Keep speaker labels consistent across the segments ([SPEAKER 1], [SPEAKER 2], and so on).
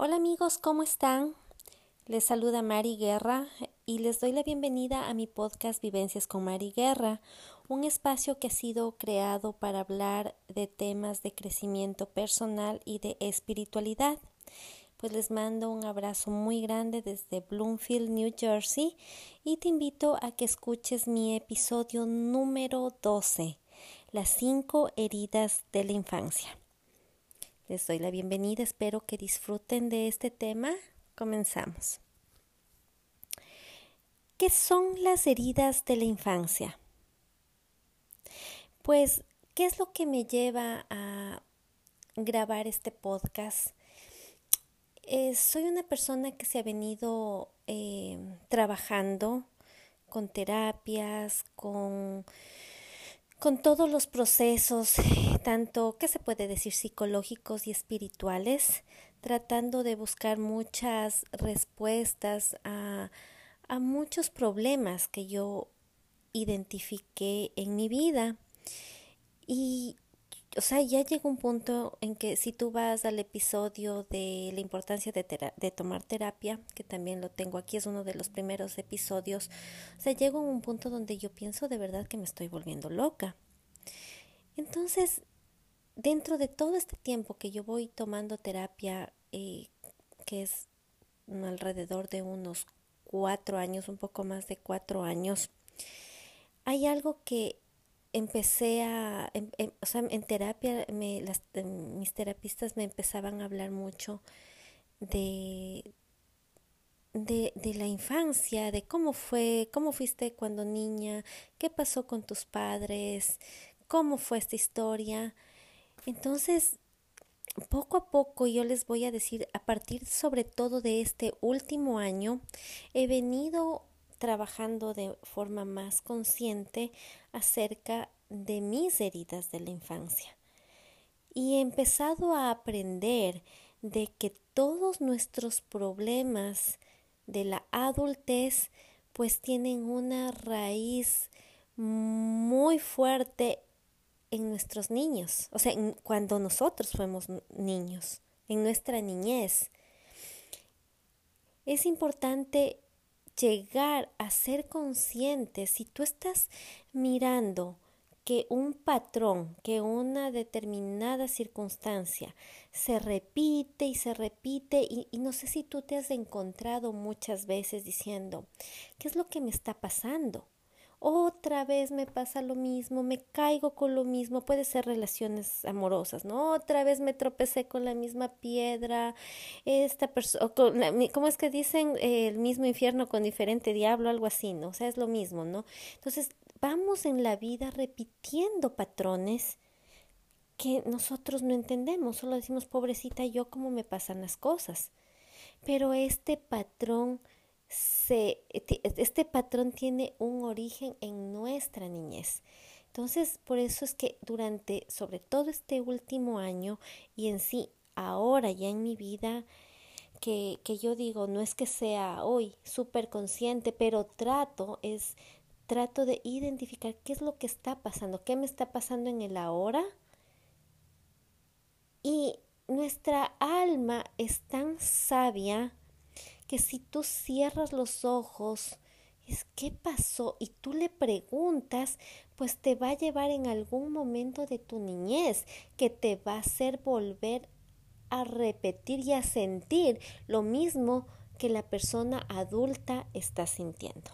[SPEAKER 1] Hola amigos, ¿cómo están? Les saluda Mari Guerra y les doy la bienvenida a mi podcast Vivencias con Mari Guerra, un espacio que ha sido creado para hablar de temas de crecimiento personal y de espiritualidad. Pues les mando un abrazo muy grande desde Bloomfield, New Jersey y te invito a que escuches mi episodio número 12, las cinco heridas de la infancia. Les doy la bienvenida, espero que disfruten de este tema. Comenzamos. ¿Qué son las heridas de la infancia? Pues, ¿qué es lo que me lleva a grabar este podcast? Eh, soy una persona que se ha venido eh, trabajando con terapias, con con todos los procesos, tanto, ¿qué se puede decir?, psicológicos y espirituales, tratando de buscar muchas respuestas a, a muchos problemas que yo identifiqué en mi vida. Y o sea, ya llega un punto en que si tú vas al episodio de la importancia de, tomar terapia, que también lo tengo aquí, es uno de los primeros episodios, o sea, llego a un punto donde yo pienso de verdad que me estoy volviendo loca. Entonces, dentro de todo este tiempo que yo voy tomando terapia, eh, que es alrededor de unos cuatro años, un poco más de cuatro años, hay algo que empecé a, en, o sea, en terapia, me, las, mis terapistas me empezaban a hablar mucho de, de, de, la infancia, de cómo fue, cómo fuiste cuando niña, qué pasó con tus padres, cómo fue esta historia. Entonces, poco a poco yo les voy a decir, a partir sobre todo de este último año, he venido trabajando de forma más consciente acerca de mis heridas de la infancia. Y he empezado a aprender de que todos nuestros problemas de la adultez pues tienen una raíz muy fuerte en nuestros niños, o sea, cuando nosotros fuimos niños, en nuestra niñez. Es importante llegar a ser consciente, si tú estás mirando que un patrón, que una determinada circunstancia se repite y se repite y, no sé si tú te has encontrado muchas veces diciendo, ¿qué es lo que me está pasando? Otra vez me pasa lo mismo, me caigo con lo mismo, puede ser relaciones amorosas, ¿no? Otra vez me tropecé con la misma piedra, esta persona, ¿cómo es que dicen el mismo infierno con diferente diablo, algo así, ¿no? O sea, es lo mismo, ¿no? Entonces, vamos en la vida repitiendo patrones que nosotros no entendemos, solo decimos, pobrecita yo, ¿cómo me pasan las cosas? Pero este patrón se, este patrón tiene un origen en nuestra niñez. Entonces, por eso es que durante, sobre todo este último año y en sí, ahora ya en mi vida, que, que yo digo, no es que sea hoy súper consciente, pero trato, es, trato de identificar qué es lo que está pasando, qué me está pasando en el ahora. Y nuestra alma es tan sabia que si tú cierras los ojos, es qué pasó y tú le preguntas, pues te va a llevar en algún momento de tu niñez que te va a hacer volver a repetir y a sentir lo mismo que la persona adulta está sintiendo.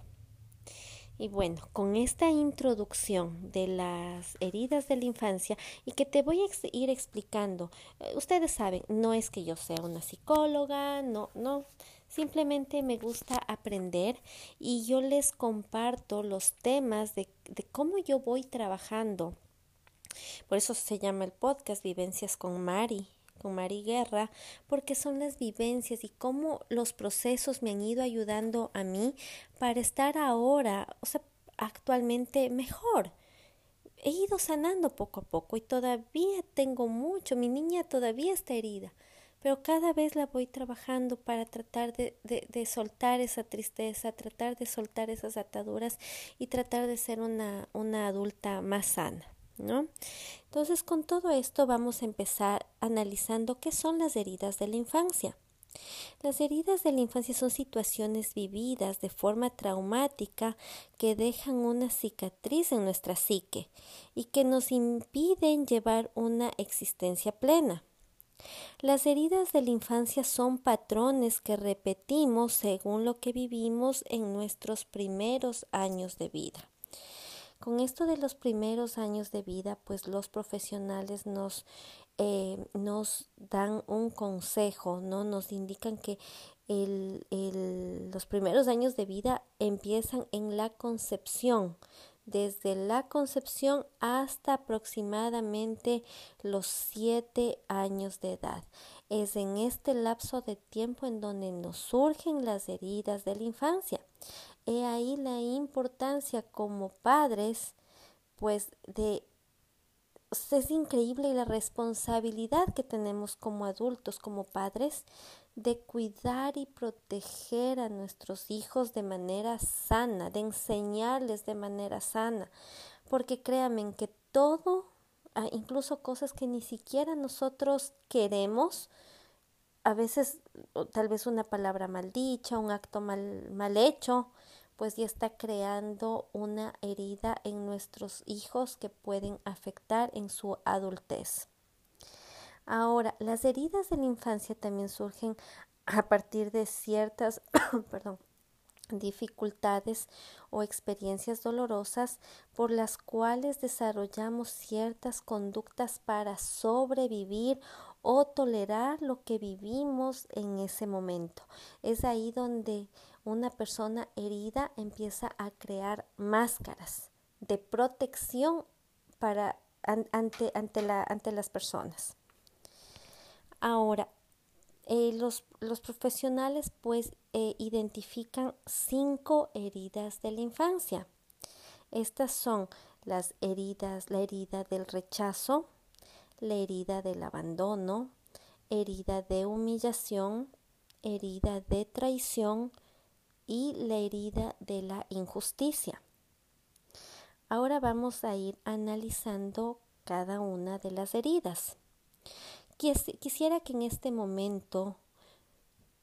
[SPEAKER 1] Y bueno, con esta introducción de las heridas de la infancia y que te voy a ir explicando, eh, ustedes saben, no es que yo sea una psicóloga, no, no, simplemente me gusta aprender y yo les comparto los temas de, de cómo yo voy trabajando. Por eso se llama el podcast Vivencias con Mari con Mari Guerra, porque son las vivencias y cómo los procesos me han ido ayudando a mí para estar ahora, o sea, actualmente mejor. He ido sanando poco a poco y todavía tengo mucho, mi niña todavía está herida, pero cada vez la voy trabajando para tratar de, de, de, soltar esa tristeza, tratar de soltar esas ataduras y tratar de ser una, una adulta más sana. ¿no? Entonces, con todo esto vamos a empezar analizando qué son las heridas de la infancia. Las heridas de la infancia son situaciones vividas de forma traumática que dejan una cicatriz en nuestra psique y que nos impiden llevar una existencia plena. Las heridas de la infancia son patrones que repetimos según lo que vivimos en nuestros primeros años de vida. Con esto de los primeros años de vida, pues los profesionales nos eh, nos dan un consejo, ¿no? Nos indican que el, el, los primeros años de vida empiezan en la concepción, desde la concepción hasta aproximadamente los siete años de edad. Es en este lapso de tiempo en donde nos surgen las heridas de la infancia. He ahí la importancia como padres, pues, de es increíble la responsabilidad que tenemos como adultos, como padres, de cuidar y proteger a nuestros hijos de manera sana, de enseñarles de manera sana, porque créanme que todo, ah, incluso cosas que ni siquiera nosotros queremos, a veces tal vez una palabra mal dicha, un acto mal, mal hecho, pues ya está creando una herida en nuestros hijos que pueden afectar en su adultez. Ahora, las heridas de la infancia también surgen a partir de ciertas, perdón, dificultades o experiencias dolorosas por las cuales desarrollamos ciertas conductas para sobrevivir o tolerar lo que vivimos en ese momento. Es ahí donde una persona herida empieza a crear máscaras de protección para ante, ante, la, ante las personas. Ahora, eh, los, los, profesionales pues eh, identifican cinco heridas de la infancia. Estas son las heridas, la herida del rechazo, la herida del abandono, herida de humillación, herida de traición y la herida de la injusticia. Ahora vamos a ir analizando cada una de las heridas. Quisiera que en este momento,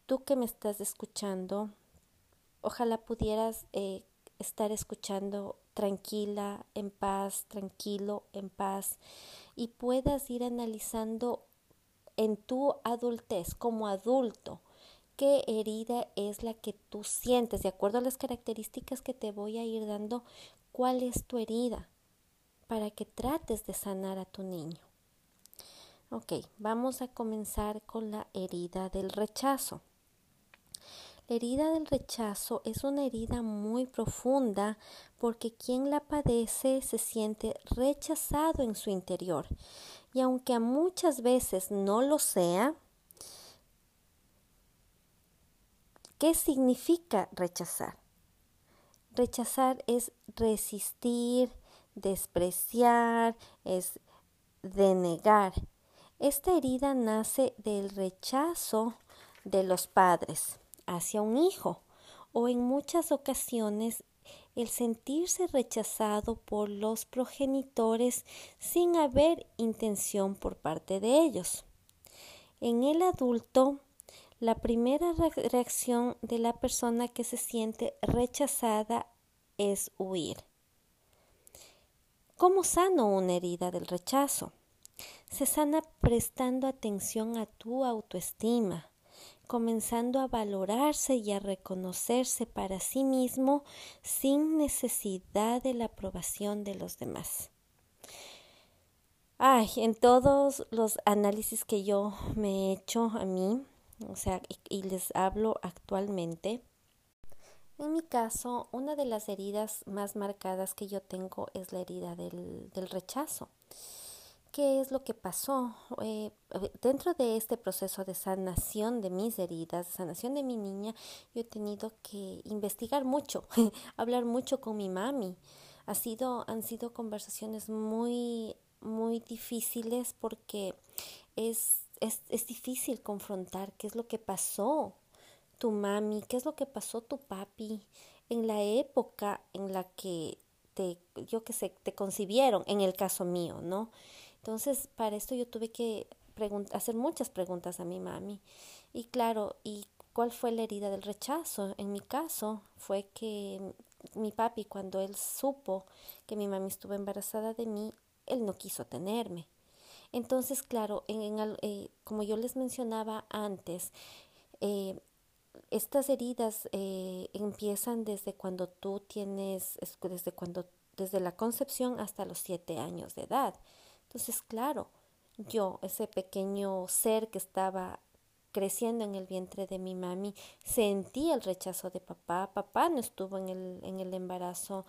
[SPEAKER 1] tú que me estás escuchando, ojalá pudieras eh, estar escuchando tranquila, en paz, tranquilo, en paz, y puedas ir analizando en tu adultez, como adulto, qué herida es la que tú sientes, de acuerdo a las características que te voy a ir dando, cuál es tu herida, para que trates de sanar a tu niño. Ok, vamos a comenzar con la herida del rechazo. La herida del rechazo es una herida muy profunda porque quien la padece se siente rechazado en su interior y aunque muchas veces no lo sea, ¿qué significa rechazar? Rechazar es resistir, despreciar, es denegar. Esta herida nace del rechazo de los padres hacia un hijo o en muchas ocasiones el sentirse rechazado por los progenitores sin haber intención por parte de ellos. En el adulto, la primera reacción de la persona que se siente rechazada es huir. ¿Cómo sano una herida del rechazo? Se sana prestando atención a tu autoestima, comenzando a valorarse y a reconocerse para sí mismo sin necesidad de la aprobación de los demás. Ay, en todos los análisis que yo me he hecho a mí, o sea, y, les hablo actualmente, en mi caso, una de las heridas más marcadas que yo tengo es la herida del, del rechazo. ¿Qué es lo que pasó? Eh, dentro de este proceso de sanación de mis heridas, sanación de mi niña, yo he tenido que investigar mucho, hablar mucho con mi mami. Ha sido, han sido conversaciones muy, muy difíciles porque es, es, es difícil confrontar qué es lo que pasó tu mami, qué es lo que pasó tu papi en la época en la que te, yo que sé, te concibieron, en el caso mío, ¿no? Entonces, para esto yo tuve que hacer muchas preguntas a mi mami. Y claro, ¿y cuál fue la herida del rechazo? En mi caso fue que mi papi, cuando él supo que mi mami estuvo embarazada de mí, él no quiso tenerme. Entonces, claro, en, eh, como yo les mencionaba antes, eh, estas heridas eh, empiezan desde cuando tú tienes, desde cuando, desde la concepción hasta los siete años de edad. Entonces, claro, yo, ese pequeño ser que estaba creciendo en el vientre de mi mami, sentí el rechazo de papá. Papá no estuvo en el, en el embarazo.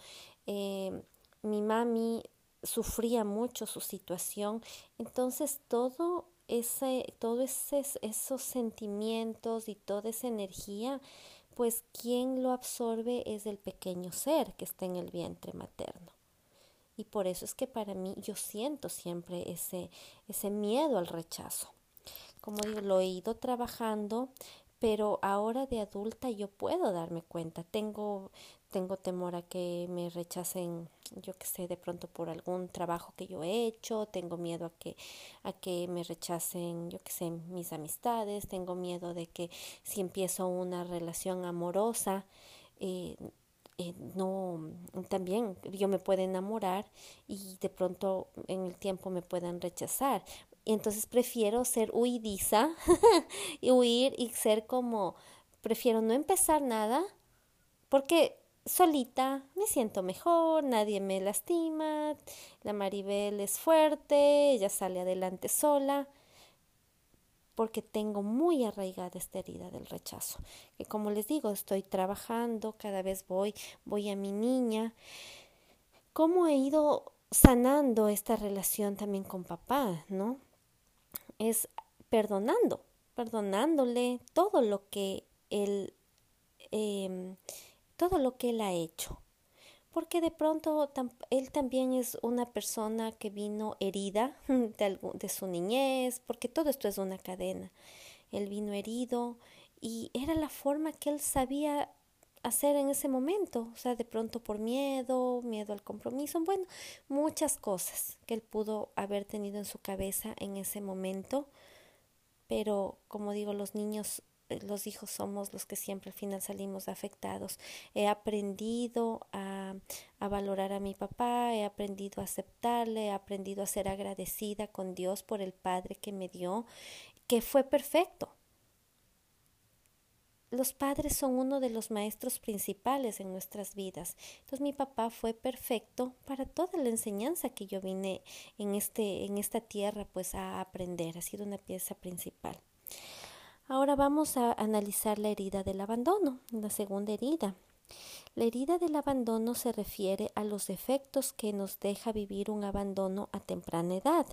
[SPEAKER 1] mi mami sufría mucho su situación. Entonces todo ese, todos esos sentimientos y toda esa energía, pues quien lo absorbe es el pequeño ser que está en el vientre materno. Y por eso es que para mí yo siento siempre ese, ese miedo al rechazo. Como digo, lo he ido trabajando, pero ahora de adulta yo puedo darme cuenta. Tengo, tengo temor a que me rechacen, yo que sé, de pronto por algún trabajo que yo he hecho, tengo miedo a que, a que me rechacen, yo que sé, mis amistades, tengo miedo de que si empiezo una relación amorosa, eh, eh, no, también yo me pueda enamorar y de pronto en el tiempo me puedan rechazar. Y entonces prefiero ser huidiza y huir y ser como, prefiero no empezar nada porque solita me siento mejor, nadie me lastima, la Maribel es fuerte, ella sale adelante sola, porque tengo muy arraigada esta herida del rechazo, que como les digo, estoy trabajando, cada vez voy, voy a mi niña, cómo he ido sanando esta relación también con papá, ¿no? Es perdonando, perdonándole todo lo que él eh, todo lo que él ha hecho. Porque de pronto él también es una persona que vino herida de, de su niñez, porque todo esto es una cadena. Él vino herido y era la forma que él sabía hacer en ese momento, o sea, de pronto por miedo, miedo al compromiso, bueno, muchas cosas que él pudo haber tenido en su cabeza en ese momento, pero como digo, los niños los hijos somos los que siempre al final salimos afectados. He aprendido a, a, valorar a mi papá, he aprendido a aceptarle, he aprendido a ser agradecida con Dios por el Padre que me dio, que fue perfecto. Los padres son uno de los maestros principales en nuestras vidas. Entonces mi papá fue perfecto para toda la enseñanza que yo vine en este en esta tierra pues a aprender, ha sido una pieza principal. Ahora vamos a analizar la herida del abandono, la segunda herida. La herida del abandono se refiere a los efectos que nos deja vivir un abandono a temprana edad.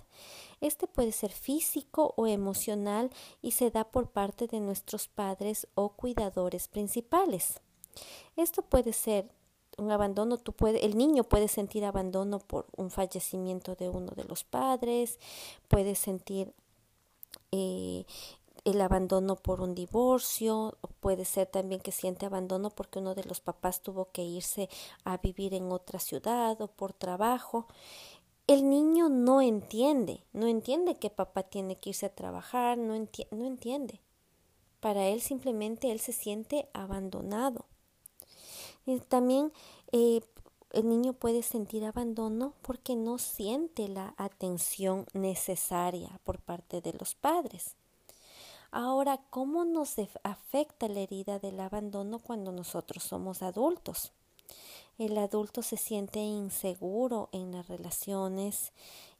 [SPEAKER 1] Este puede ser físico o emocional y se da por parte de nuestros padres o cuidadores principales. Esto puede ser un abandono, el niño puede sentir abandono por un fallecimiento de uno de los padres, puede sentir eh, el abandono por un divorcio, puede ser también que siente abandono porque uno de los papás tuvo que irse a vivir en otra ciudad o por trabajo. El niño no entiende, no entiende que papá tiene que irse a trabajar, no, no entiende. Para él simplemente él se siente abandonado. Y también eh, el niño puede sentir abandono porque no siente la atención necesaria por parte de los padres. Ahora, ¿cómo nos afecta la herida del abandono cuando nosotros somos adultos? El adulto se siente inseguro en las relaciones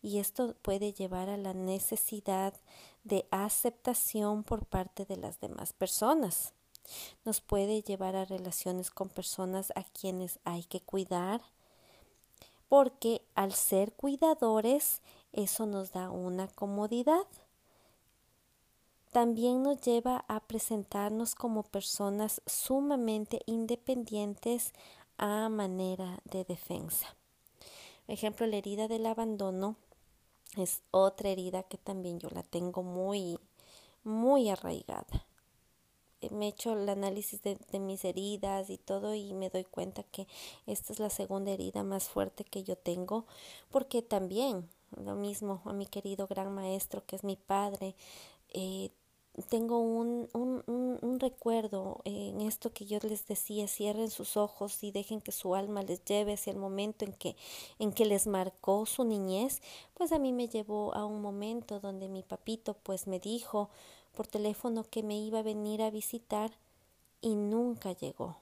[SPEAKER 1] y esto puede llevar a la necesidad de aceptación por parte de las demás personas. Nos puede llevar a relaciones con personas a quienes hay que cuidar, porque al ser cuidadores eso nos da una comodidad también nos lleva a presentarnos como personas sumamente independientes a manera de defensa. Ejemplo, la herida del abandono es otra herida que también yo la tengo muy, muy arraigada. Eh, me he hecho el análisis de, de, mis heridas y todo y me doy cuenta que esta es la segunda herida más fuerte que yo tengo porque también lo mismo a mi querido gran maestro que es mi padre eh, tengo un, un, un, recuerdo en esto que yo les decía, cierren sus ojos y dejen que su alma les lleve hacia el momento en que, en que les marcó su niñez, pues a mí me llevó a un momento donde mi papito pues me dijo por teléfono que me iba a venir a visitar y nunca llegó.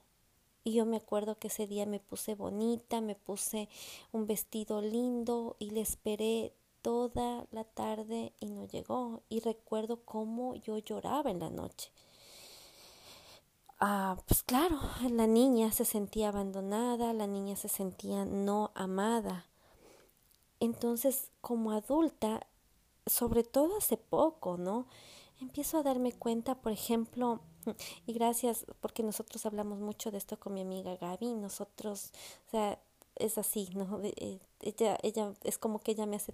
[SPEAKER 1] Y yo me acuerdo que ese día me puse bonita, me puse un vestido lindo y le esperé toda la tarde y no llegó. Y recuerdo cómo yo lloraba en la noche. Ah, pues claro, la niña se sentía abandonada, la niña se sentía no amada. Entonces, como adulta, sobre todo hace poco, ¿no? Empiezo a darme cuenta, por ejemplo, y gracias porque nosotros hablamos mucho de esto con mi amiga Gaby, nosotros, o sea, es así, ¿no? Eh, ella, ella es como que ella me hace,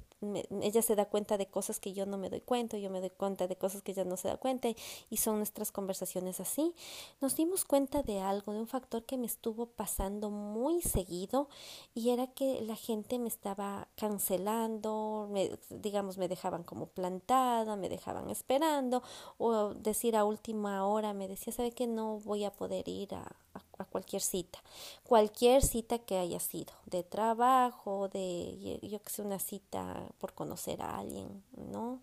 [SPEAKER 1] ella se da cuenta de cosas que yo no me doy cuenta, yo me doy cuenta de cosas que ella no se da cuenta y son nuestras conversaciones así. Nos dimos cuenta de algo, de un factor que me estuvo pasando muy seguido y era que la gente me estaba cancelando, me, digamos, me dejaban como plantada, me dejaban esperando o decir a última hora me decía, ¿sabe que no voy a poder ir a, a cualquier cita? Cualquier cita que haya sido, de trabajo, de, yo que sé, una cita por conocer a alguien, ¿no?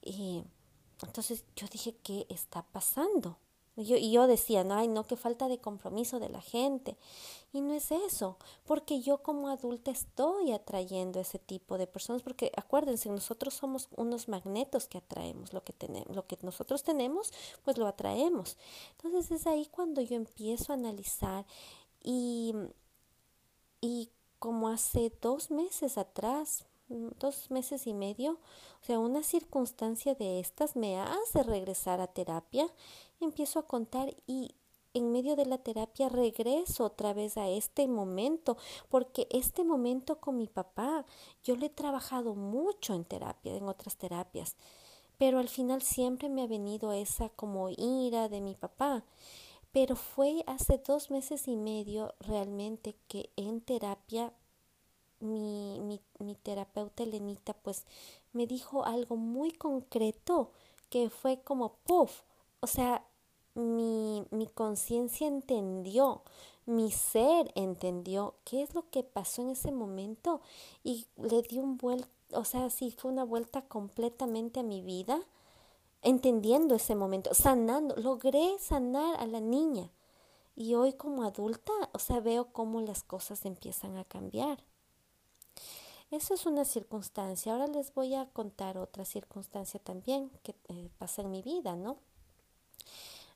[SPEAKER 1] Y entonces yo dije, ¿qué está pasando? Yo, y yo decía, no, ay, no, qué falta de compromiso de la gente. Y no es eso, porque yo como adulta estoy atrayendo ese tipo de personas, porque acuérdense, nosotros somos unos magnetos que atraemos lo que tenemos, lo que nosotros tenemos, pues lo atraemos. Entonces es ahí cuando yo empiezo a analizar y, y como hace dos meses atrás, dos meses y medio, o sea, una circunstancia de estas me hace regresar a terapia, empiezo a contar y en medio de la terapia regreso otra vez a este momento, porque este momento con mi papá, yo le he trabajado mucho en terapia, en otras terapias, pero al final siempre me ha venido esa como ira de mi papá. Pero fue hace dos meses y medio realmente que en terapia mi, mi, mi terapeuta Elenita pues me dijo algo muy concreto que fue como puff, o sea, mi, mi conciencia entendió, mi ser entendió qué es lo que pasó en ese momento y le di un vuelta, o sea, sí, fue una vuelta completamente a mi vida entendiendo ese momento, sanando, logré sanar a la niña. Y hoy como adulta, o sea, veo cómo las cosas empiezan a cambiar. Eso es una circunstancia. Ahora les voy a contar otra circunstancia también que eh, pasa en mi vida, ¿no?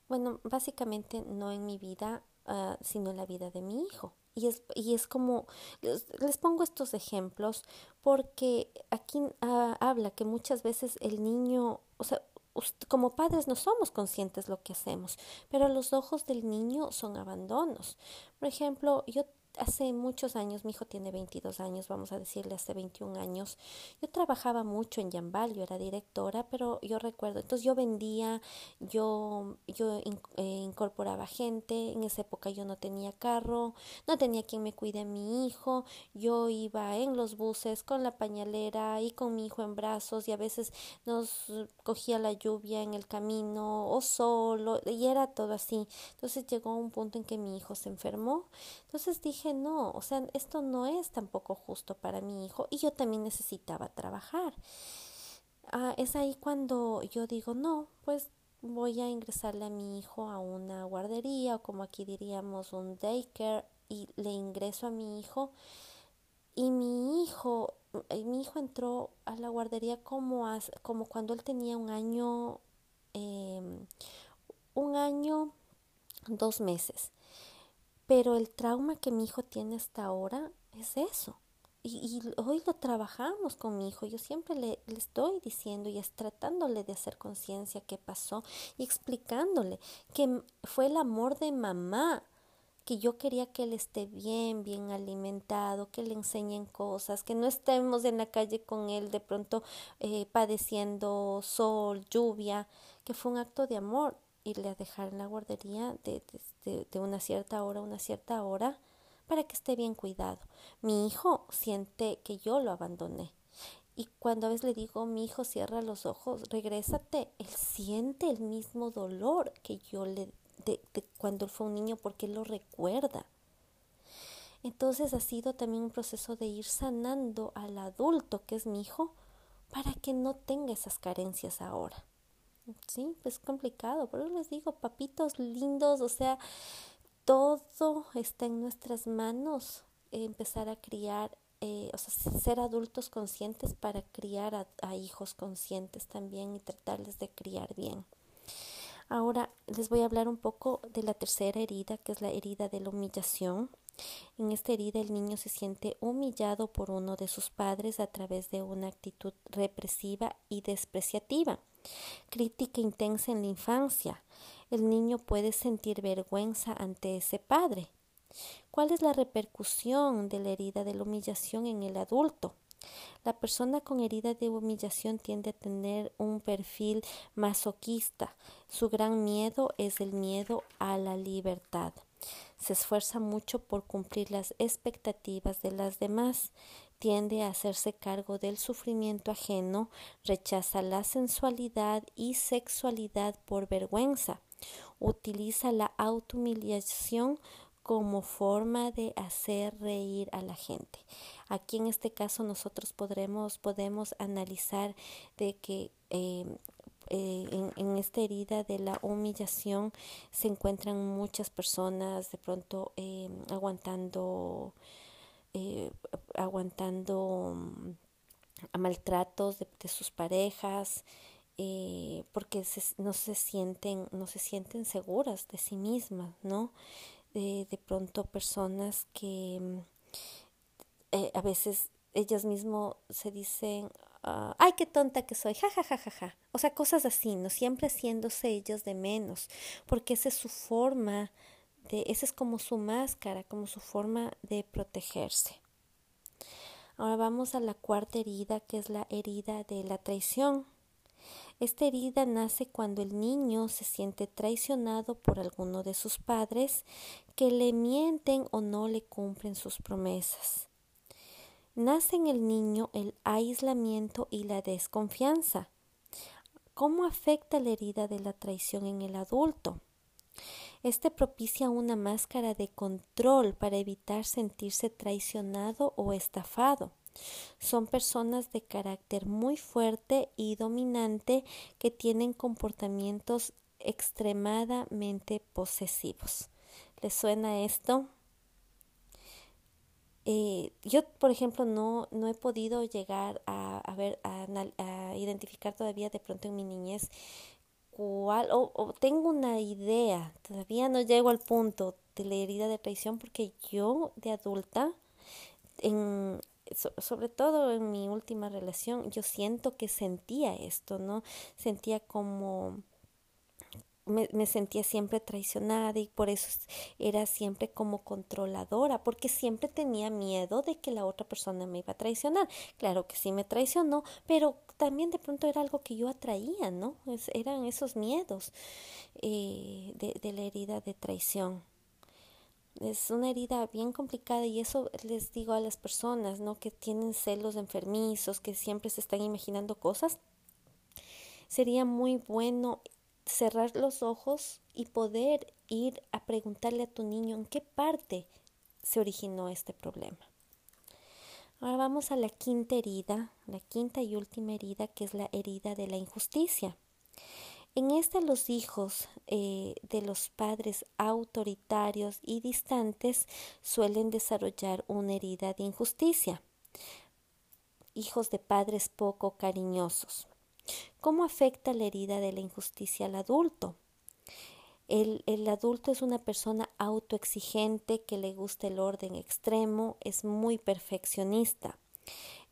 [SPEAKER 1] Bueno, básicamente no en mi vida, uh, sino en la vida de mi hijo. Y es, y es como, les, pongo estos ejemplos porque aquí uh, habla que muchas veces el niño, o sea, como padres no somos conscientes lo que hacemos, pero los ojos del niño son abandonos. Por ejemplo, yo hace muchos años, mi hijo tiene 22 años, vamos a decirle hace 21 años, yo trabajaba mucho en Yambal, yo era directora, pero yo recuerdo, entonces yo vendía, yo, yo eh, incorporaba gente, en esa época yo no tenía carro, no tenía quien me cuide a mi hijo, yo iba en los buses con la pañalera y con mi hijo en brazos y a veces nos cogía la lluvia en el camino o solo y era todo así. Entonces llegó un punto en que mi hijo se enfermó, entonces dije, no, o sea, esto no es tampoco justo para mi hijo y yo también necesitaba trabajar. Ah, es ahí cuando yo digo, no, pues voy a ingresarle a mi hijo a una guardería o como aquí diríamos un daycare y le ingreso a mi hijo y mi hijo eh, mi hijo entró a la guardería como como cuando él tenía un año em, un año dos meses pero el trauma que mi hijo tiene hasta ahora es eso. Y, hoy lo trabajamos con mi hijo. Yo siempre le, le estoy diciendo y es tratándole de hacer conciencia qué pasó y explicándole que fue el amor de mamá que yo quería que él esté bien, bien alimentado, que le enseñen cosas, que no estemos en la calle con él de pronto eh, padeciendo sol, lluvia, que fue un acto de amor irle a dejar en la guardería de, de, una cierta hora a una cierta hora para que esté bien cuidado. Mi hijo siente que yo lo abandoné. Y cuando a veces le digo, mi hijo cierra los ojos, regrésate, él siente el mismo dolor que yo le de, de cuando él fue un niño porque él lo recuerda. Entonces ha sido también un proceso de ir sanando al adulto que es mi hijo para que no tenga esas carencias ahora. Sí, pues es complicado, pero les digo, papitos lindos, o sea, todo está en nuestras manos, empezar a criar eh, o sea, ser adultos conscientes para criar a, hijos conscientes también y tratarles de criar bien. Ahora les voy a hablar un poco de la tercera herida, que es la herida de la humillación. En esta herida el niño se siente humillado por uno de sus padres a través de una actitud represiva y despreciativa. Crítica intensa en la infancia. El niño puede sentir vergüenza ante ese padre. ¿Cuál es la repercusión de la herida de la humillación en el adulto? La persona con herida de humillación tiende a tener un perfil masoquista. Su gran miedo es el miedo a la libertad. Se esfuerza mucho por cumplir las expectativas de las demás. Tiende a hacerse cargo del sufrimiento ajeno, rechaza la sensualidad y sexualidad por vergüenza. Utiliza la autohumillación como forma de hacer reír a la gente. Aquí en este caso nosotros podremos, podemos analizar de que em, eh, en, esta herida de la humillación se encuentran muchas personas de pronto eh, aguantando eh, aguantando mm, maltratos de, sus parejas porque no se sienten no se sienten seguras de sí mismas no de, pronto personas que mm, a veces ellas mismas se dicen, ah, ay, qué tonta que soy, ja, ja, ja, ja, ja. O sea, cosas así, ¿no? Siempre haciéndose ellas de menos, porque esa es su forma de, esa es como su máscara, como su forma de protegerse. Ahora vamos a la cuarta herida, que es la herida de la traición. Esta herida nace cuando el niño se siente traicionado por alguno de sus padres que le mienten o no le cumplen sus promesas. Nace en el niño el aislamiento y la desconfianza. ¿Cómo afecta la herida de la traición en el adulto? Este propicia una máscara de control para evitar sentirse traicionado o estafado. Son personas de carácter muy fuerte y dominante que tienen comportamientos extremadamente posesivos. ¿Les suena esto? Eh, yo, por ejemplo, no, no he podido llegar a, a ver, a, identificar todavía de pronto en mi niñez cuál, o, o, tengo una idea, todavía no llego al punto de la herida de traición porque yo de adulta, en, sobre todo en mi última relación, yo siento que sentía esto, ¿no? Sentía como me, me, sentía siempre traicionada y por eso era siempre como controladora, porque siempre tenía miedo de que la otra persona me iba a traicionar. Claro que sí me traicionó, pero también de pronto era algo que yo atraía, ¿no? Es, eran esos miedos eh, de, de la herida de traición es una herida bien complicada y eso les digo a las personas, ¿no? Que tienen celos enfermizos, que siempre se están imaginando cosas. Sería muy bueno cerrar los ojos y poder ir a preguntarle a tu niño en qué parte se originó este problema. Ahora vamos a la quinta herida, la quinta y última herida, que es la herida de la injusticia. En esta los hijos eh, de los padres autoritarios y distantes suelen desarrollar una herida de injusticia. Hijos de padres poco cariñosos. ¿Cómo afecta la herida de la injusticia al adulto? El, el, adulto es una persona autoexigente que le gusta el orden extremo, es muy perfeccionista.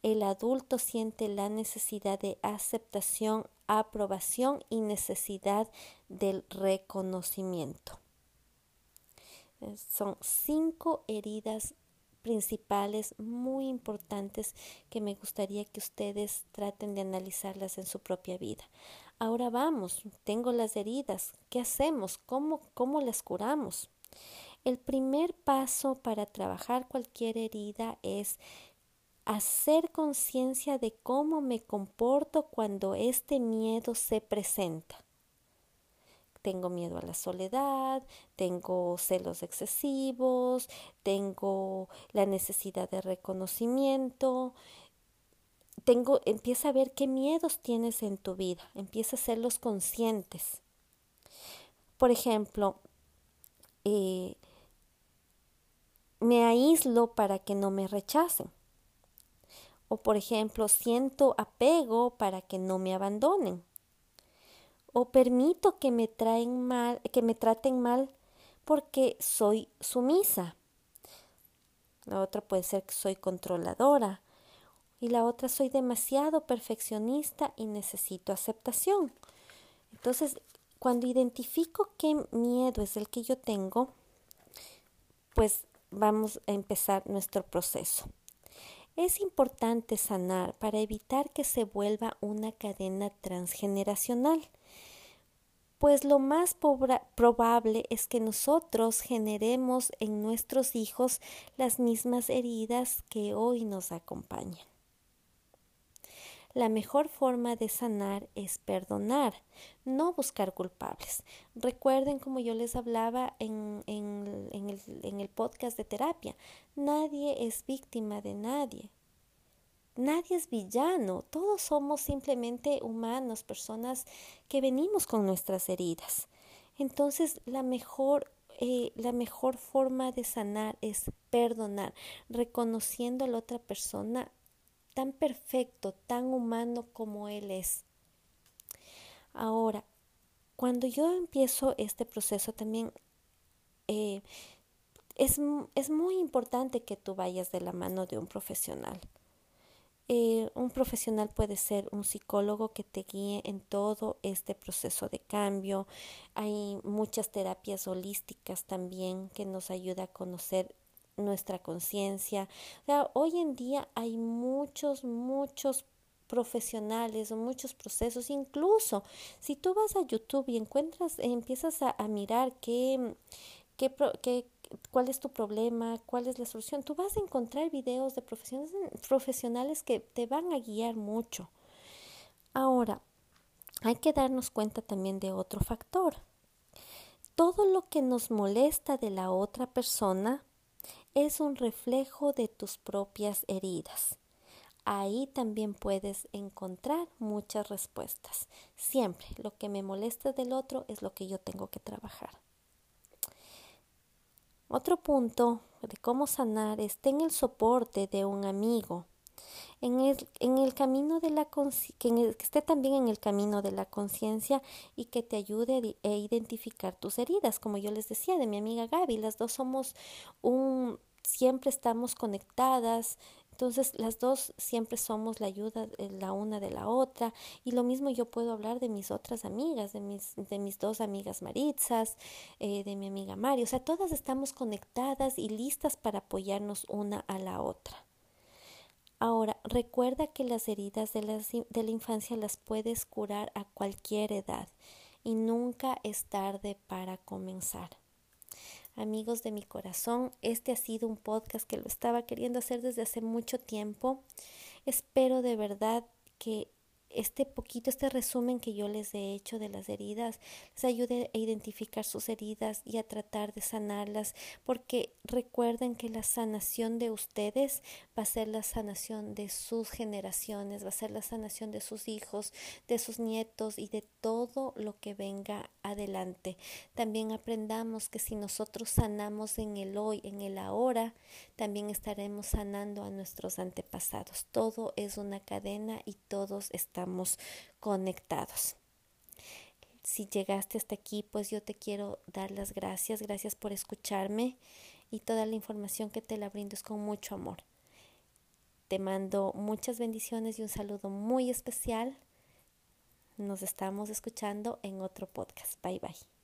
[SPEAKER 1] El adulto siente la necesidad de aceptación aprobación y necesidad del reconocimiento. Eh, son cinco heridas principales muy importantes que me gustaría que ustedes traten de analizarlas en su propia vida. Ahora vamos, tengo las heridas, ¿qué hacemos? ¿Cómo, cómo las curamos? El primer paso para trabajar cualquier herida es hacer conciencia de cómo me comporto cuando este miedo se presenta. Tengo miedo a la soledad, tengo celos excesivos, tengo la necesidad de reconocimiento, tengo, empieza a ver qué miedos tienes en tu vida, empieza a hacerlos conscientes. Por ejemplo, eh, me aíslo para que no me rechacen. O por ejemplo, siento apego para que no me abandonen. O permito que me traen mal, que me traten mal porque soy sumisa. La otra puede ser que soy controladora. Y la otra soy demasiado perfeccionista y necesito aceptación. Entonces, cuando identifico qué miedo es el que yo tengo, pues vamos a empezar nuestro proceso. Es importante sanar para evitar que se vuelva una cadena transgeneracional, pues lo más probable es que nosotros generemos en nuestros hijos las mismas heridas que hoy nos acompañan. La mejor forma de sanar es perdonar, no buscar culpables. Recuerden como yo les hablaba en, en, el, en el podcast de terapia, nadie es víctima de nadie. Nadie es villano, todos somos simplemente humanos, personas que venimos con nuestras heridas. Entonces, la mejor eh, la mejor forma de sanar es perdonar, reconociendo a la otra persona tan perfecto, tan humano como Él es. Ahora, cuando yo empiezo este proceso también eh, es, es, muy importante que tú vayas de la mano de un profesional. Eh, un profesional puede ser un psicólogo que te guíe en todo este proceso de cambio. Hay muchas terapias holísticas también que nos ayuda a conocer nuestra conciencia. Hoy en día hay muchos, muchos profesionales o muchos procesos, incluso si tú vas a YouTube y encuentras, empiezas a, mirar qué, qué, qué, cuál es tu problema, cuál es la solución, tú vas a encontrar videos de profesionales, que te van a guiar mucho. Ahora, hay que darnos cuenta también de otro factor. Todo lo que nos molesta de la otra persona es un reflejo de tus propias heridas. Ahí también puedes encontrar muchas respuestas. Siempre lo que me molesta del otro es lo que yo tengo que trabajar. Otro punto de cómo sanar es ten el soporte de un amigo. En el, en el camino de la que, que esté también en el camino de la conciencia y que te ayude a identificar tus heridas. Como yo les decía de mi amiga Gaby, las dos somos un siempre estamos conectadas, entonces las dos siempre somos la ayuda la una de la otra y lo mismo yo puedo hablar de mis otras amigas, de mis, de mis dos amigas Maritzas, eh, de mi amiga Mario, o sea, todas estamos conectadas y listas para apoyarnos una a la otra. Ahora, recuerda que las heridas de, de la infancia las puedes curar a cualquier edad y nunca es tarde para comenzar. Amigos de mi corazón, este ha sido un podcast que lo estaba queriendo hacer desde hace mucho tiempo. Espero de verdad que este poquito, este resumen que yo les he hecho de las heridas, les ayude a identificar sus heridas y a tratar de sanarlas, porque recuerden que la sanación de ustedes va a ser la sanación de sus generaciones, va a ser la sanación de sus hijos, de sus nietos y de todo lo que venga adelante. También aprendamos que si nosotros sanamos en el hoy, en el ahora, también estaremos sanando a nuestros antepasados. Todo es una cadena y todos estamos conectados. Si llegaste hasta aquí, pues yo te quiero dar las gracias. Gracias por escucharme y toda la información que te la brindo es con mucho amor. Te mando muchas bendiciones y un saludo muy especial. Nos estamos escuchando en otro podcast. Bye bye.